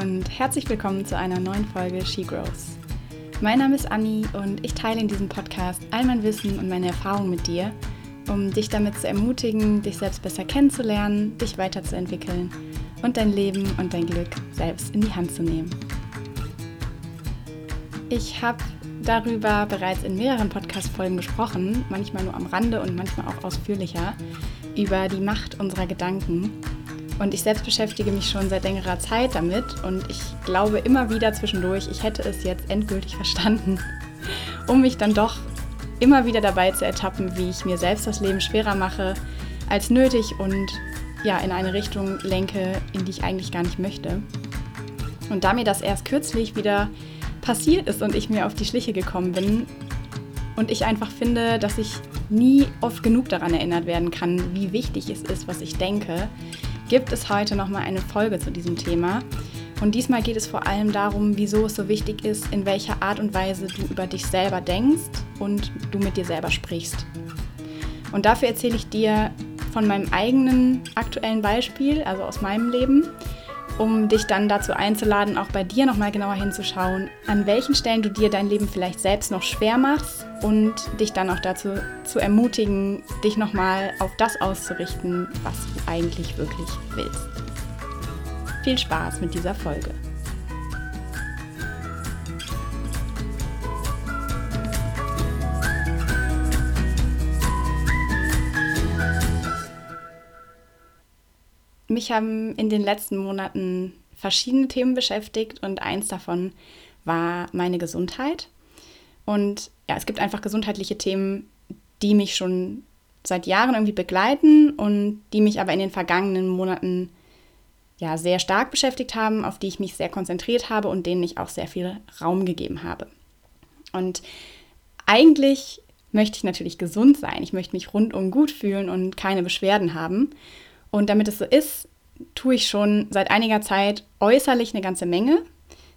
und herzlich willkommen zu einer neuen Folge She Grows. Mein Name ist Anni und ich teile in diesem Podcast all mein Wissen und meine Erfahrungen mit dir, um dich damit zu ermutigen, dich selbst besser kennenzulernen, dich weiterzuentwickeln und dein Leben und dein Glück selbst in die Hand zu nehmen. Ich habe darüber bereits in mehreren Podcast-Folgen gesprochen, manchmal nur am Rande und manchmal auch ausführlicher, über die Macht unserer Gedanken. Und ich selbst beschäftige mich schon seit längerer Zeit damit und ich glaube immer wieder zwischendurch, ich hätte es jetzt endgültig verstanden, um mich dann doch immer wieder dabei zu ertappen, wie ich mir selbst das Leben schwerer mache als nötig und ja, in eine Richtung lenke, in die ich eigentlich gar nicht möchte. Und da mir das erst kürzlich wieder passiert ist und ich mir auf die Schliche gekommen bin und ich einfach finde, dass ich nie oft genug daran erinnert werden kann, wie wichtig es ist, was ich denke, gibt es heute nochmal eine Folge zu diesem Thema. Und diesmal geht es vor allem darum, wieso es so wichtig ist, in welcher Art und Weise du über dich selber denkst und du mit dir selber sprichst. Und dafür erzähle ich dir von meinem eigenen aktuellen Beispiel, also aus meinem Leben, um dich dann dazu einzuladen, auch bei dir nochmal genauer hinzuschauen, an welchen Stellen du dir dein Leben vielleicht selbst noch schwer machst und dich dann auch dazu zu ermutigen, dich nochmal auf das auszurichten, was du eigentlich wirklich willst. Viel Spaß mit dieser Folge. Mich haben in den letzten Monaten verschiedene Themen beschäftigt und eins davon war meine Gesundheit. Und ja, es gibt einfach gesundheitliche Themen, die mich schon seit Jahren irgendwie begleiten und die mich aber in den vergangenen Monaten ja sehr stark beschäftigt haben, auf die ich mich sehr konzentriert habe und denen ich auch sehr viel Raum gegeben habe. Und eigentlich möchte ich natürlich gesund sein. Ich möchte mich rundum gut fühlen und keine Beschwerden haben. Und damit es so ist, tue ich schon seit einiger Zeit äußerlich eine ganze Menge.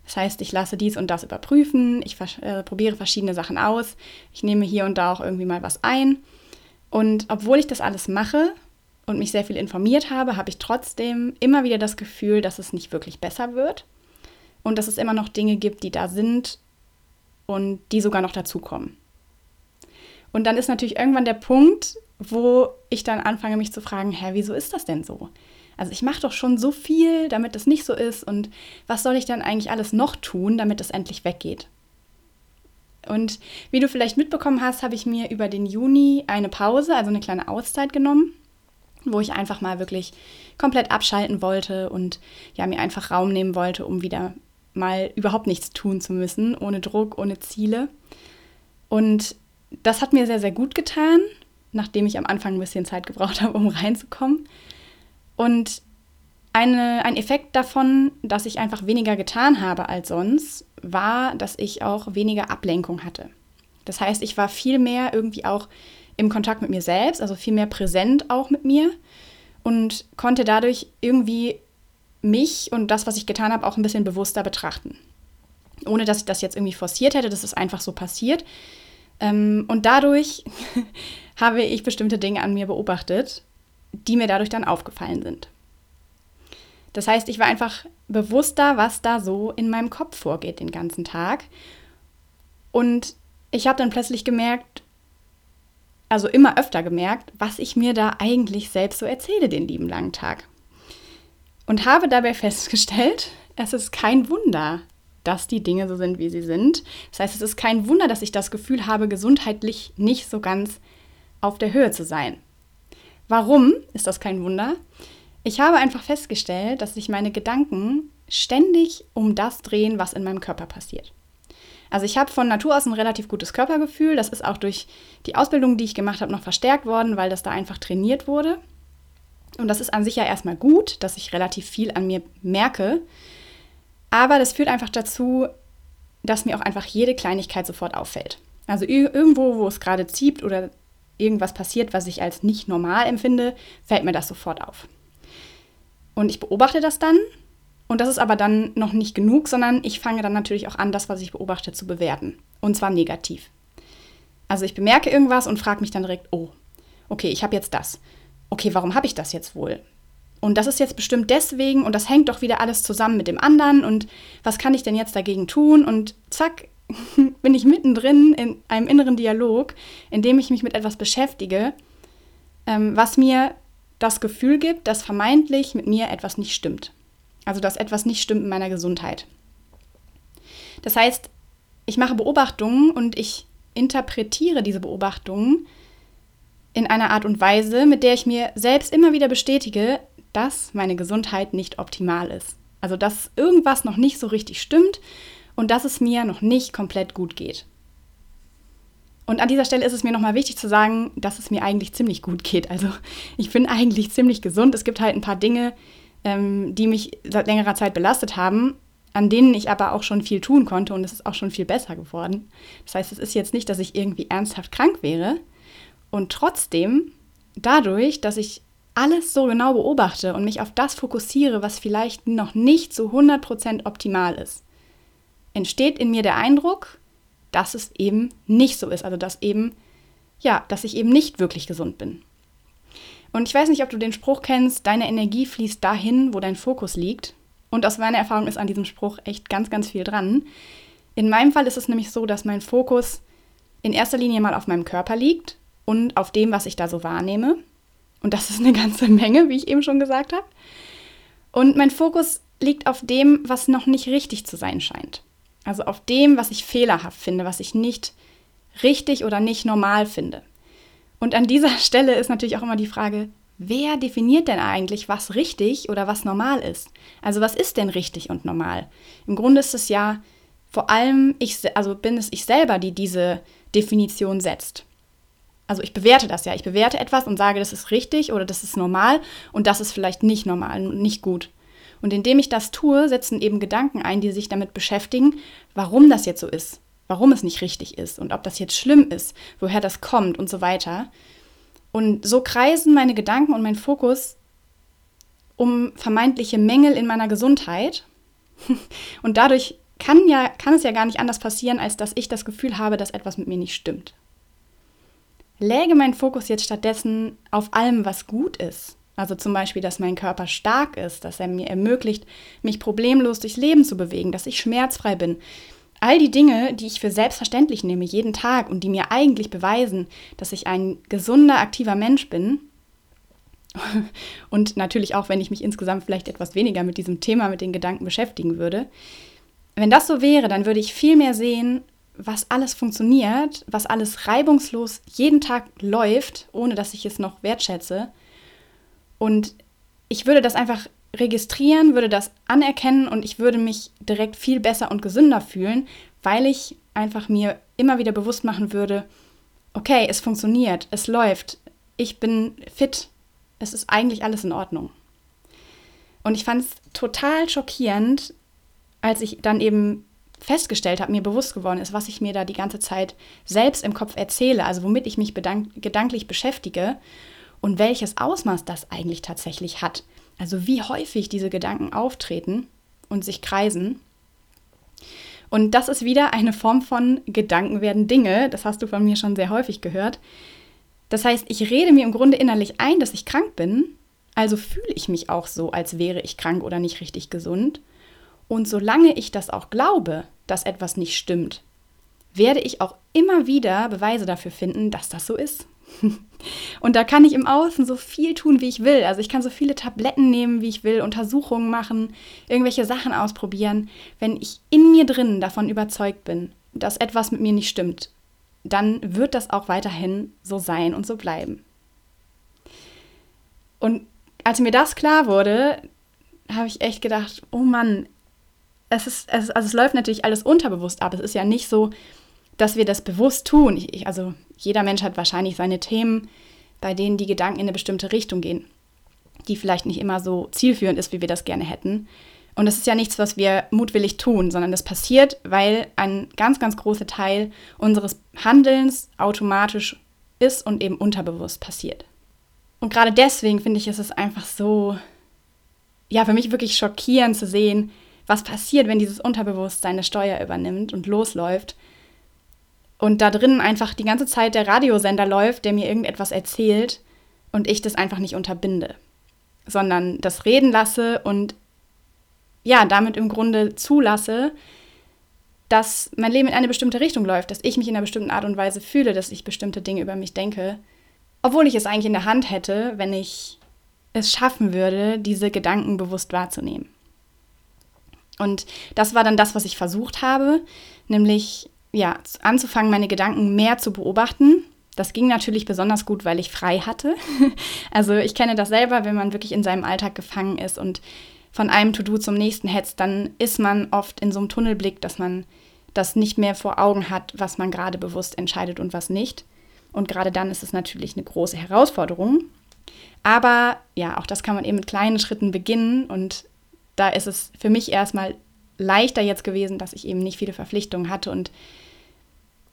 Das heißt, ich lasse dies und das überprüfen, ich äh, probiere verschiedene Sachen aus, ich nehme hier und da auch irgendwie mal was ein. Und obwohl ich das alles mache und mich sehr viel informiert habe, habe ich trotzdem immer wieder das Gefühl, dass es nicht wirklich besser wird und dass es immer noch Dinge gibt, die da sind und die sogar noch dazukommen. Und dann ist natürlich irgendwann der Punkt, wo ich dann anfange, mich zu fragen, hä, wieso ist das denn so? Also ich mache doch schon so viel, damit das nicht so ist und was soll ich dann eigentlich alles noch tun, damit es endlich weggeht? Und wie du vielleicht mitbekommen hast, habe ich mir über den Juni eine Pause, also eine kleine Auszeit genommen, wo ich einfach mal wirklich komplett abschalten wollte und ja, mir einfach Raum nehmen wollte, um wieder mal überhaupt nichts tun zu müssen, ohne Druck, ohne Ziele. Und das hat mir sehr, sehr gut getan, nachdem ich am Anfang ein bisschen Zeit gebraucht habe, um reinzukommen. Und eine, ein Effekt davon, dass ich einfach weniger getan habe als sonst, war, dass ich auch weniger Ablenkung hatte. Das heißt, ich war viel mehr irgendwie auch im Kontakt mit mir selbst, also viel mehr präsent auch mit mir und konnte dadurch irgendwie mich und das, was ich getan habe, auch ein bisschen bewusster betrachten. Ohne dass ich das jetzt irgendwie forciert hätte, das ist einfach so passiert. Ähm, und dadurch habe ich bestimmte Dinge an mir beobachtet, die mir dadurch dann aufgefallen sind. Das heißt, ich war einfach bewusster, was da so in meinem Kopf vorgeht den ganzen Tag. Und ich habe dann plötzlich gemerkt, also immer öfter gemerkt, was ich mir da eigentlich selbst so erzähle den lieben langen Tag. Und habe dabei festgestellt, es ist kein Wunder, dass die Dinge so sind, wie sie sind. Das heißt, es ist kein Wunder, dass ich das Gefühl habe, gesundheitlich nicht so ganz auf der Höhe zu sein. Warum ist das kein Wunder? Ich habe einfach festgestellt, dass sich meine Gedanken ständig um das drehen, was in meinem Körper passiert. Also ich habe von Natur aus ein relativ gutes Körpergefühl. Das ist auch durch die Ausbildung, die ich gemacht habe, noch verstärkt worden, weil das da einfach trainiert wurde. Und das ist an sich ja erstmal gut, dass ich relativ viel an mir merke. Aber das führt einfach dazu, dass mir auch einfach jede Kleinigkeit sofort auffällt. Also irgendwo, wo es gerade zieht oder irgendwas passiert, was ich als nicht normal empfinde, fällt mir das sofort auf. Und ich beobachte das dann. Und das ist aber dann noch nicht genug, sondern ich fange dann natürlich auch an, das, was ich beobachte, zu bewerten. Und zwar negativ. Also ich bemerke irgendwas und frage mich dann direkt, oh, okay, ich habe jetzt das. Okay, warum habe ich das jetzt wohl? Und das ist jetzt bestimmt deswegen und das hängt doch wieder alles zusammen mit dem anderen und was kann ich denn jetzt dagegen tun? Und zack, bin ich mittendrin in einem inneren Dialog, in dem ich mich mit etwas beschäftige, ähm, was mir das Gefühl gibt, dass vermeintlich mit mir etwas nicht stimmt. Also dass etwas nicht stimmt in meiner Gesundheit. Das heißt, ich mache Beobachtungen und ich interpretiere diese Beobachtungen in einer Art und Weise, mit der ich mir selbst immer wieder bestätige, dass meine Gesundheit nicht optimal ist. Also dass irgendwas noch nicht so richtig stimmt und dass es mir noch nicht komplett gut geht. Und an dieser Stelle ist es mir nochmal wichtig zu sagen, dass es mir eigentlich ziemlich gut geht. Also ich bin eigentlich ziemlich gesund. Es gibt halt ein paar Dinge, ähm, die mich seit längerer Zeit belastet haben, an denen ich aber auch schon viel tun konnte und es ist auch schon viel besser geworden. Das heißt, es ist jetzt nicht, dass ich irgendwie ernsthaft krank wäre. Und trotzdem, dadurch, dass ich alles so genau beobachte und mich auf das fokussiere, was vielleicht noch nicht zu 100% optimal ist, entsteht in mir der Eindruck, dass es eben nicht so ist. Also dass eben, ja, dass ich eben nicht wirklich gesund bin. Und ich weiß nicht, ob du den Spruch kennst, deine Energie fließt dahin, wo dein Fokus liegt. Und aus meiner Erfahrung ist an diesem Spruch echt ganz, ganz viel dran. In meinem Fall ist es nämlich so, dass mein Fokus in erster Linie mal auf meinem Körper liegt und auf dem, was ich da so wahrnehme. Und das ist eine ganze Menge, wie ich eben schon gesagt habe. Und mein Fokus liegt auf dem, was noch nicht richtig zu sein scheint. Also auf dem, was ich fehlerhaft finde, was ich nicht richtig oder nicht normal finde. Und an dieser Stelle ist natürlich auch immer die Frage, wer definiert denn eigentlich, was richtig oder was normal ist? Also was ist denn richtig und normal? Im Grunde ist es ja vor allem, ich, also bin es ich selber, die diese Definition setzt. Also ich bewerte das ja. Ich bewerte etwas und sage, das ist richtig oder das ist normal und das ist vielleicht nicht normal und nicht gut. Und indem ich das tue, setzen eben Gedanken ein, die sich damit beschäftigen, warum das jetzt so ist, warum es nicht richtig ist und ob das jetzt schlimm ist, woher das kommt und so weiter. Und so kreisen meine Gedanken und mein Fokus um vermeintliche Mängel in meiner Gesundheit. Und dadurch kann, ja, kann es ja gar nicht anders passieren, als dass ich das Gefühl habe, dass etwas mit mir nicht stimmt. Läge mein Fokus jetzt stattdessen auf allem, was gut ist, also zum Beispiel, dass mein Körper stark ist, dass er mir ermöglicht, mich problemlos durchs Leben zu bewegen, dass ich schmerzfrei bin. All die Dinge, die ich für selbstverständlich nehme, jeden Tag und die mir eigentlich beweisen, dass ich ein gesunder, aktiver Mensch bin. Und natürlich auch, wenn ich mich insgesamt vielleicht etwas weniger mit diesem Thema, mit den Gedanken beschäftigen würde. Wenn das so wäre, dann würde ich viel mehr sehen, was alles funktioniert, was alles reibungslos jeden Tag läuft, ohne dass ich es noch wertschätze und ich würde das einfach registrieren, würde das anerkennen und ich würde mich direkt viel besser und gesünder fühlen, weil ich einfach mir immer wieder bewusst machen würde, okay, es funktioniert, es läuft, ich bin fit, es ist eigentlich alles in Ordnung. Und ich fand es total schockierend, als ich dann eben festgestellt habe, mir bewusst geworden ist, was ich mir da die ganze Zeit selbst im Kopf erzähle, also womit ich mich gedanklich beschäftige und welches Ausmaß das eigentlich tatsächlich hat. Also wie häufig diese Gedanken auftreten und sich kreisen. Und das ist wieder eine Form von Gedanken werden Dinge. Das hast du von mir schon sehr häufig gehört. Das heißt, ich rede mir im Grunde innerlich ein, dass ich krank bin. Also fühle ich mich auch so, als wäre ich krank oder nicht richtig gesund. Und solange ich das auch glaube, dass etwas nicht stimmt, werde ich auch immer wieder Beweise dafür finden, dass das so ist. Und da kann ich im Außen so viel tun, wie ich will. Also ich kann so viele Tabletten nehmen, wie ich will, Untersuchungen machen, irgendwelche Sachen ausprobieren. Wenn ich in mir drin davon überzeugt bin, dass etwas mit mir nicht stimmt, dann wird das auch weiterhin so sein und so bleiben. Und als mir das klar wurde, habe ich echt gedacht, oh Mann, es ist, es, also es läuft natürlich alles unterbewusst ab. Es ist ja nicht so, dass wir das bewusst tun. Ich, ich, also jeder Mensch hat wahrscheinlich seine Themen, bei denen die Gedanken in eine bestimmte Richtung gehen, die vielleicht nicht immer so zielführend ist, wie wir das gerne hätten. Und das ist ja nichts, was wir mutwillig tun, sondern das passiert, weil ein ganz, ganz großer Teil unseres Handelns automatisch ist und eben unterbewusst passiert. Und gerade deswegen finde ich, ist es einfach so, ja, für mich wirklich schockierend zu sehen, was passiert, wenn dieses Unterbewusstsein eine Steuer übernimmt und losläuft und da drin einfach die ganze Zeit der Radiosender läuft, der mir irgendetwas erzählt und ich das einfach nicht unterbinde. sondern das reden lasse und ja, damit im Grunde zulasse, dass mein Leben in eine bestimmte Richtung läuft, dass ich mich in einer bestimmten Art und Weise fühle, dass ich bestimmte Dinge über mich denke, obwohl ich es eigentlich in der Hand hätte, wenn ich es schaffen würde, diese Gedanken bewusst wahrzunehmen. Und das war dann das, was ich versucht habe, nämlich ja, anzufangen, meine Gedanken mehr zu beobachten. Das ging natürlich besonders gut, weil ich frei hatte. Also ich kenne das selber, wenn man wirklich in seinem Alltag gefangen ist und von einem To-Do zum nächsten hetzt, dann ist man oft in so einem Tunnelblick, dass man das nicht mehr vor Augen hat, was man gerade bewusst entscheidet und was nicht. Und gerade dann ist es natürlich eine große Herausforderung. Aber ja, auch das kann man eben mit kleinen Schritten beginnen. Und da ist es für mich erstmal leichter jetzt gewesen, dass ich eben nicht viele Verpflichtungen hatte und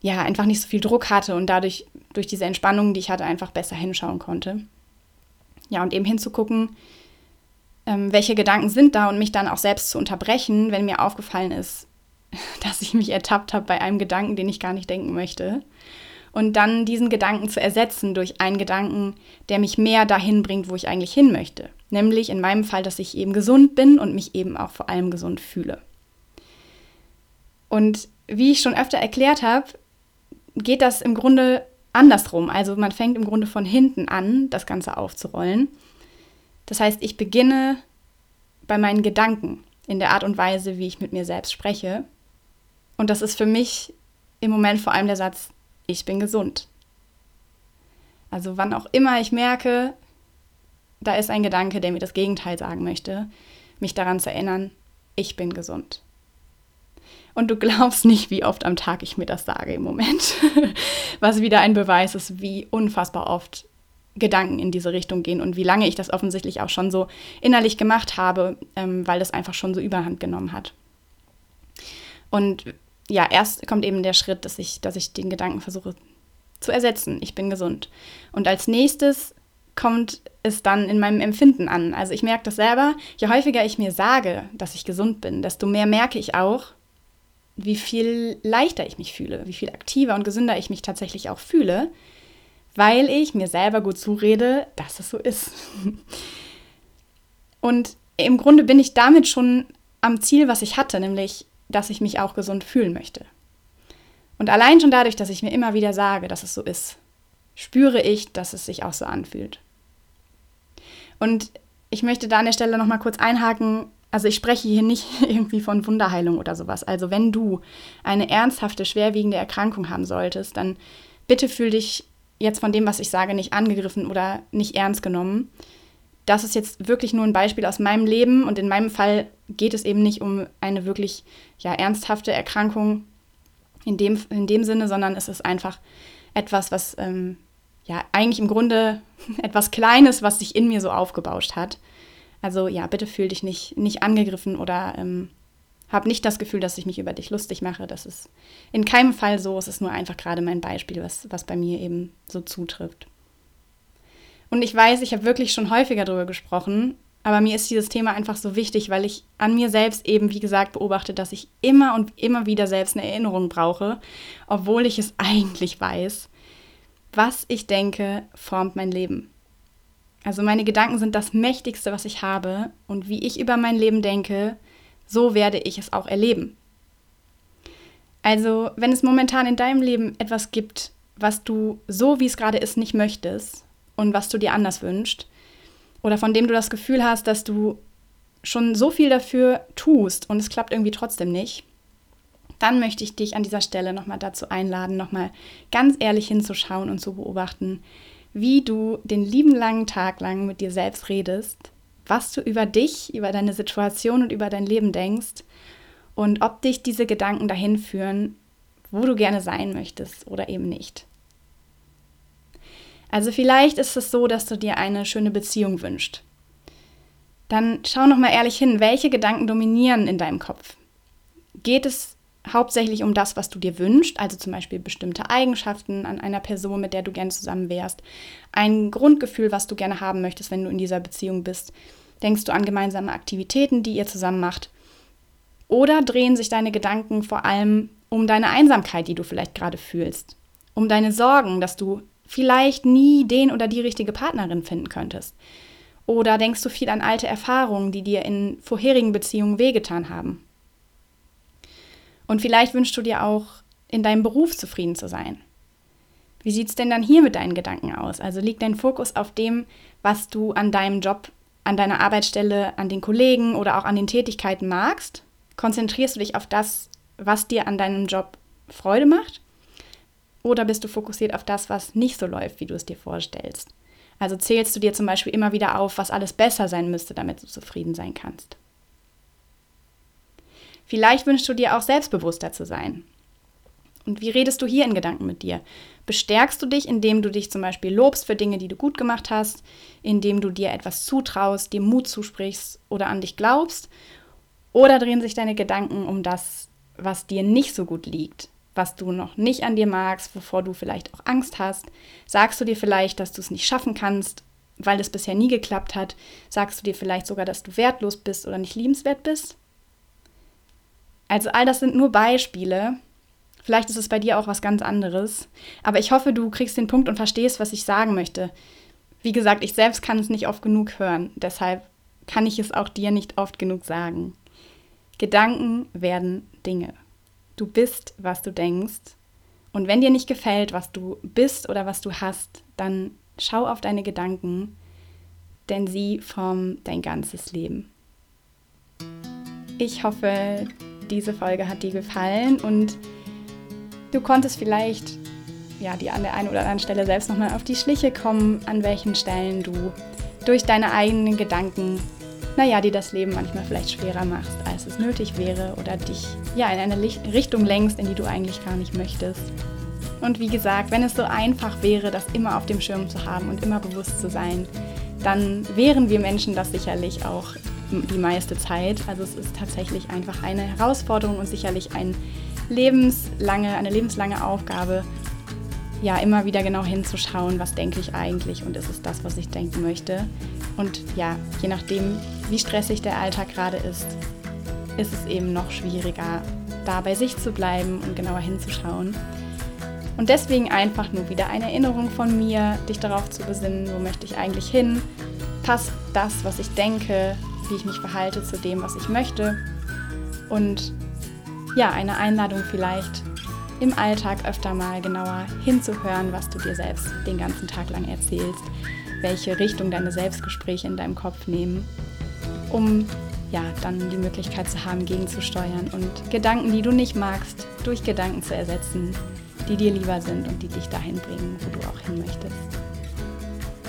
ja, einfach nicht so viel Druck hatte und dadurch durch diese Entspannung, die ich hatte, einfach besser hinschauen konnte. Ja, und eben hinzugucken, ähm, welche Gedanken sind da und mich dann auch selbst zu unterbrechen, wenn mir aufgefallen ist, dass ich mich ertappt habe bei einem Gedanken, den ich gar nicht denken möchte. Und dann diesen Gedanken zu ersetzen durch einen Gedanken, der mich mehr dahin bringt, wo ich eigentlich hin möchte. Nämlich in meinem Fall, dass ich eben gesund bin und mich eben auch vor allem gesund fühle. Und wie ich schon öfter erklärt habe, geht das im Grunde andersrum. Also man fängt im Grunde von hinten an, das Ganze aufzurollen. Das heißt, ich beginne bei meinen Gedanken in der Art und Weise, wie ich mit mir selbst spreche. Und das ist für mich im Moment vor allem der Satz, ich bin gesund. Also wann auch immer ich merke, da ist ein Gedanke, der mir das Gegenteil sagen möchte, mich daran zu erinnern, ich bin gesund. Und du glaubst nicht, wie oft am Tag ich mir das sage im Moment. Was wieder ein Beweis ist, wie unfassbar oft Gedanken in diese Richtung gehen und wie lange ich das offensichtlich auch schon so innerlich gemacht habe, ähm, weil das einfach schon so überhand genommen hat. Und ja, erst kommt eben der Schritt, dass ich, dass ich den Gedanken versuche zu ersetzen. Ich bin gesund. Und als nächstes kommt es dann in meinem Empfinden an. Also ich merke das selber, je häufiger ich mir sage, dass ich gesund bin, desto mehr merke ich auch, wie viel leichter ich mich fühle, wie viel aktiver und gesünder ich mich tatsächlich auch fühle, weil ich mir selber gut zurede, dass es so ist. Und im Grunde bin ich damit schon am Ziel, was ich hatte, nämlich, dass ich mich auch gesund fühlen möchte. Und allein schon dadurch, dass ich mir immer wieder sage, dass es so ist, spüre ich, dass es sich auch so anfühlt. Und ich möchte da an der Stelle nochmal kurz einhaken. Also ich spreche hier nicht irgendwie von Wunderheilung oder sowas. Also wenn du eine ernsthafte, schwerwiegende Erkrankung haben solltest, dann bitte fühl dich jetzt von dem, was ich sage, nicht angegriffen oder nicht ernst genommen. Das ist jetzt wirklich nur ein Beispiel aus meinem Leben und in meinem Fall geht es eben nicht um eine wirklich ja, ernsthafte Erkrankung in dem, in dem Sinne, sondern es ist einfach etwas, was ähm, ja eigentlich im Grunde etwas Kleines, was sich in mir so aufgebauscht hat. Also ja, bitte fühl dich nicht, nicht angegriffen oder ähm, habe nicht das Gefühl, dass ich mich über dich lustig mache. Das ist in keinem Fall so. Es ist nur einfach gerade mein Beispiel, was, was bei mir eben so zutrifft. Und ich weiß, ich habe wirklich schon häufiger darüber gesprochen, aber mir ist dieses Thema einfach so wichtig, weil ich an mir selbst eben, wie gesagt, beobachte, dass ich immer und immer wieder selbst eine Erinnerung brauche, obwohl ich es eigentlich weiß. Was ich denke, formt mein Leben. Also meine Gedanken sind das Mächtigste, was ich habe. Und wie ich über mein Leben denke, so werde ich es auch erleben. Also, wenn es momentan in deinem Leben etwas gibt, was du so, wie es gerade ist, nicht möchtest und was du dir anders wünschst, oder von dem du das Gefühl hast, dass du schon so viel dafür tust und es klappt irgendwie trotzdem nicht, dann möchte ich dich an dieser Stelle nochmal dazu einladen, nochmal ganz ehrlich hinzuschauen und zu beobachten, wie du den lieben langen Tag lang mit dir selbst redest was du über dich, über deine Situation und über dein Leben denkst und ob dich diese Gedanken dahin führen, wo du gerne sein möchtest oder eben nicht. Also vielleicht ist es so, dass du dir eine schöne Beziehung wünschst. Dann schau noch mal ehrlich hin, welche Gedanken dominieren in deinem Kopf. Geht es hauptsächlich um das, was du dir wünschst, also zum Beispiel bestimmte Eigenschaften an einer Person, mit der du gerne zusammen wärst, ein Grundgefühl, was du gerne haben möchtest, wenn du in dieser Beziehung bist. Denkst du an gemeinsame Aktivitäten, die ihr zusammen macht? Oder drehen sich deine Gedanken vor allem um deine Einsamkeit, die du vielleicht gerade fühlst? Um deine Sorgen, dass du vielleicht nie den oder die richtige Partnerin finden könntest? Oder denkst du viel an alte Erfahrungen, die dir in vorherigen Beziehungen wehgetan haben? Und vielleicht wünschst du dir auch, in deinem Beruf zufrieden zu sein. Wie sieht es denn dann hier mit deinen Gedanken aus? Also liegt dein Fokus auf dem, was du an deinem Job, an deiner Arbeitsstelle, an den Kollegen oder auch an den Tätigkeiten magst? Konzentrierst du dich auf das, was dir an deinem Job Freude macht? Oder bist du fokussiert auf das, was nicht so läuft, wie du es dir vorstellst? Also zählst du dir zum Beispiel immer wieder auf, was alles besser sein müsste, damit du zufrieden sein kannst. Vielleicht wünschst du dir auch selbstbewusster zu sein. Und wie redest du hier in Gedanken mit dir? Bestärkst du dich, indem du dich zum Beispiel lobst für Dinge, die du gut gemacht hast, indem du dir etwas zutraust, dir Mut zusprichst oder an dich glaubst? Oder drehen sich deine Gedanken um das, was dir nicht so gut liegt, was du noch nicht an dir magst, wovor du vielleicht auch Angst hast? Sagst du dir vielleicht, dass du es nicht schaffen kannst, weil es bisher nie geklappt hat? Sagst du dir vielleicht sogar, dass du wertlos bist oder nicht liebenswert bist? Also all das sind nur Beispiele, Vielleicht ist es bei dir auch was ganz anderes. Aber ich hoffe, du kriegst den Punkt und verstehst, was ich sagen möchte. Wie gesagt, ich selbst kann es nicht oft genug hören. Deshalb kann ich es auch dir nicht oft genug sagen. Gedanken werden Dinge. Du bist, was du denkst. Und wenn dir nicht gefällt, was du bist oder was du hast, dann schau auf deine Gedanken, denn sie formen dein ganzes Leben. Ich hoffe, diese Folge hat dir gefallen und Du konntest vielleicht ja, die an der einen oder anderen Stelle selbst nochmal auf die Schliche kommen, an welchen Stellen du durch deine eigenen Gedanken, naja, dir das Leben manchmal vielleicht schwerer machst, nötig wäre oder dich ja in eine Richtung lenkst, in die du eigentlich gar nicht möchtest. Und wie gesagt, wenn es so einfach wäre, das immer auf dem Schirm zu haben und immer bewusst zu sein, dann wären wir Menschen das sicherlich auch die meiste Zeit. Also es ist tatsächlich einfach eine Herausforderung und sicherlich ein lebenslange, eine lebenslange Aufgabe, ja, immer wieder genau hinzuschauen, was denke ich eigentlich und ist es das, was ich denken möchte. Und ja, je nachdem, wie stressig der Alltag gerade ist, ist es eben noch schwieriger, da bei sich zu bleiben und genauer hinzuschauen. Und deswegen einfach nur wieder eine Erinnerung von mir, dich darauf zu besinnen, wo möchte ich eigentlich hin? Passt das, was ich denke, wie ich mich verhalte, zu dem, was ich möchte? Und ja, eine Einladung vielleicht im Alltag öfter mal genauer hinzuhören, was du dir selbst den ganzen Tag lang erzählst, welche Richtung deine Selbstgespräche in deinem Kopf nehmen, um ja, dann die Möglichkeit zu haben, gegenzusteuern und Gedanken, die du nicht magst, durch Gedanken zu ersetzen, die dir lieber sind und die dich dahin bringen, wo du auch hin möchtest.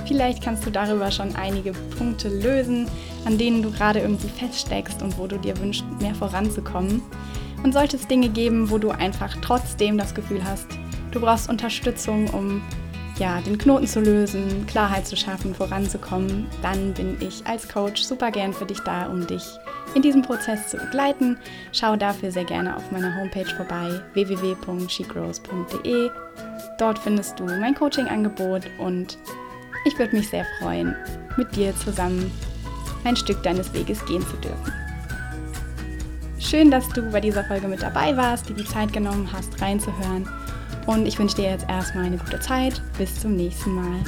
Vielleicht kannst du darüber schon einige Punkte lösen, an denen du gerade irgendwie feststeckst und wo du dir wünschst, mehr voranzukommen. Und sollte es Dinge geben, wo du einfach trotzdem das Gefühl hast, du brauchst Unterstützung, um ja, den Knoten zu lösen, Klarheit zu schaffen, voranzukommen, dann bin ich als Coach super gern für dich da, um dich in diesem Prozess zu begleiten. Schau dafür sehr gerne auf meiner Homepage vorbei www.shegrows.de. Dort findest du mein Coaching-Angebot und ich würde mich sehr freuen, mit dir zusammen ein Stück deines Weges gehen zu dürfen. Schön, dass du bei dieser Folge mit dabei warst, dir die Zeit genommen hast, reinzuhören. Und ich wünsche dir jetzt erstmal eine gute Zeit. Bis zum nächsten Mal.